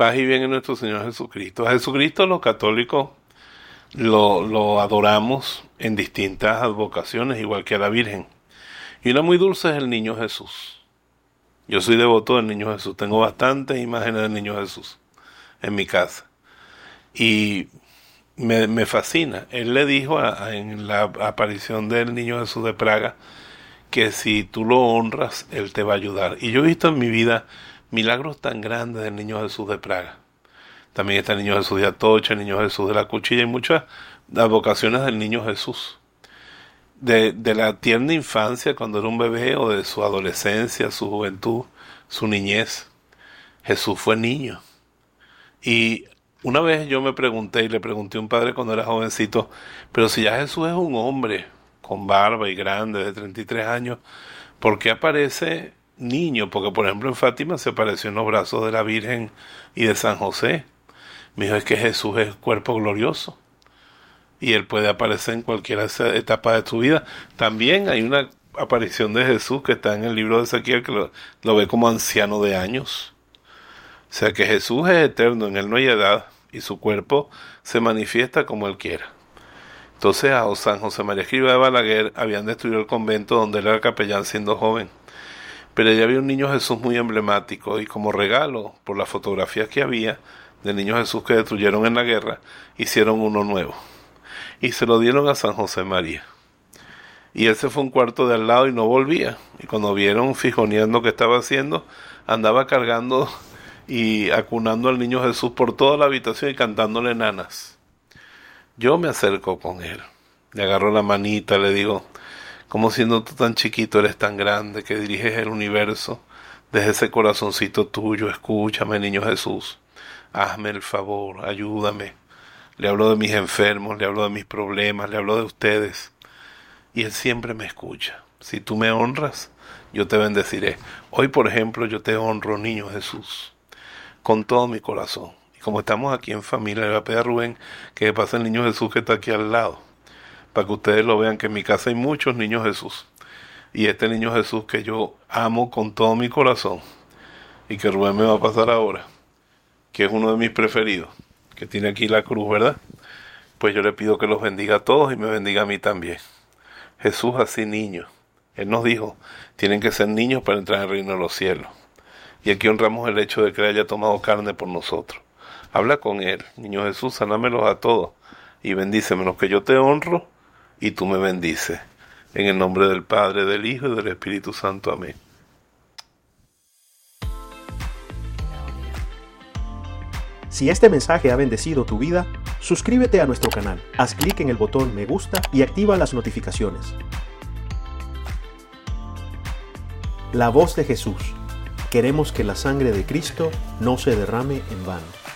Paz y bien en nuestro Señor Jesucristo. A Jesucristo los católicos lo, lo adoramos en distintas advocaciones, igual que a la Virgen. Y una muy dulce es el Niño Jesús. Yo soy devoto del Niño Jesús. Tengo bastantes imágenes del Niño Jesús en mi casa. Y me, me fascina. Él le dijo en la aparición del Niño Jesús de Praga que si tú lo honras, Él te va a ayudar. Y yo he visto en mi vida milagros tan grandes del niño Jesús de Praga. También está el niño Jesús de Atocha, el niño Jesús de la Cuchilla y muchas vocaciones del niño Jesús. De, de la tierna infancia, cuando era un bebé, o de su adolescencia, su juventud, su niñez. Jesús fue niño. Y una vez yo me pregunté y le pregunté a un padre cuando era jovencito, pero si ya Jesús es un hombre con barba y grande de 33 años, ¿por qué aparece niño, porque por ejemplo en Fátima se apareció en los brazos de la Virgen y de San José. Me es que Jesús es cuerpo glorioso y él puede aparecer en cualquier etapa de tu vida. También hay una aparición de Jesús que está en el libro de Ezequiel que lo, lo ve como anciano de años. O sea que Jesús es eterno, en él no hay edad y su cuerpo se manifiesta como él quiera. Entonces a San José María Escriba de Balaguer habían destruido el convento donde él era capellán siendo joven pero ya había un niño Jesús muy emblemático y como regalo por las fotografías que había del niño Jesús que destruyeron en la guerra, hicieron uno nuevo. Y se lo dieron a San José María. Y él se fue un cuarto de al lado y no volvía. Y cuando vieron fijoneando que estaba haciendo, andaba cargando y acunando al niño Jesús por toda la habitación y cantándole nanas. Yo me acerco con él. Le agarro la manita, le digo, como siendo tú tan chiquito eres tan grande que diriges el universo desde ese corazoncito tuyo, escúchame, niño Jesús, hazme el favor, ayúdame. Le hablo de mis enfermos, le hablo de mis problemas, le hablo de ustedes. Y Él siempre me escucha. Si tú me honras, yo te bendeciré. Hoy, por ejemplo, yo te honro, niño Jesús, con todo mi corazón. Y como estamos aquí en familia, le voy a pedir a Rubén que pase el niño Jesús que está aquí al lado para que ustedes lo vean, que en mi casa hay muchos niños Jesús. Y este niño Jesús que yo amo con todo mi corazón y que Rubén me va a pasar ahora, que es uno de mis preferidos, que tiene aquí la cruz, ¿verdad? Pues yo le pido que los bendiga a todos y me bendiga a mí también. Jesús así niño. Él nos dijo, tienen que ser niños para entrar en el reino de los cielos. Y aquí honramos el hecho de que haya tomado carne por nosotros. Habla con Él, niño Jesús, sanámelos a todos y bendícemelos que yo te honro y tú me bendices. En el nombre del Padre, del Hijo y del Espíritu Santo. Amén. Si este mensaje ha bendecido tu vida, suscríbete a nuestro canal, haz clic en el botón me gusta y activa las notificaciones. La voz de Jesús. Queremos que la sangre de Cristo no se derrame en vano.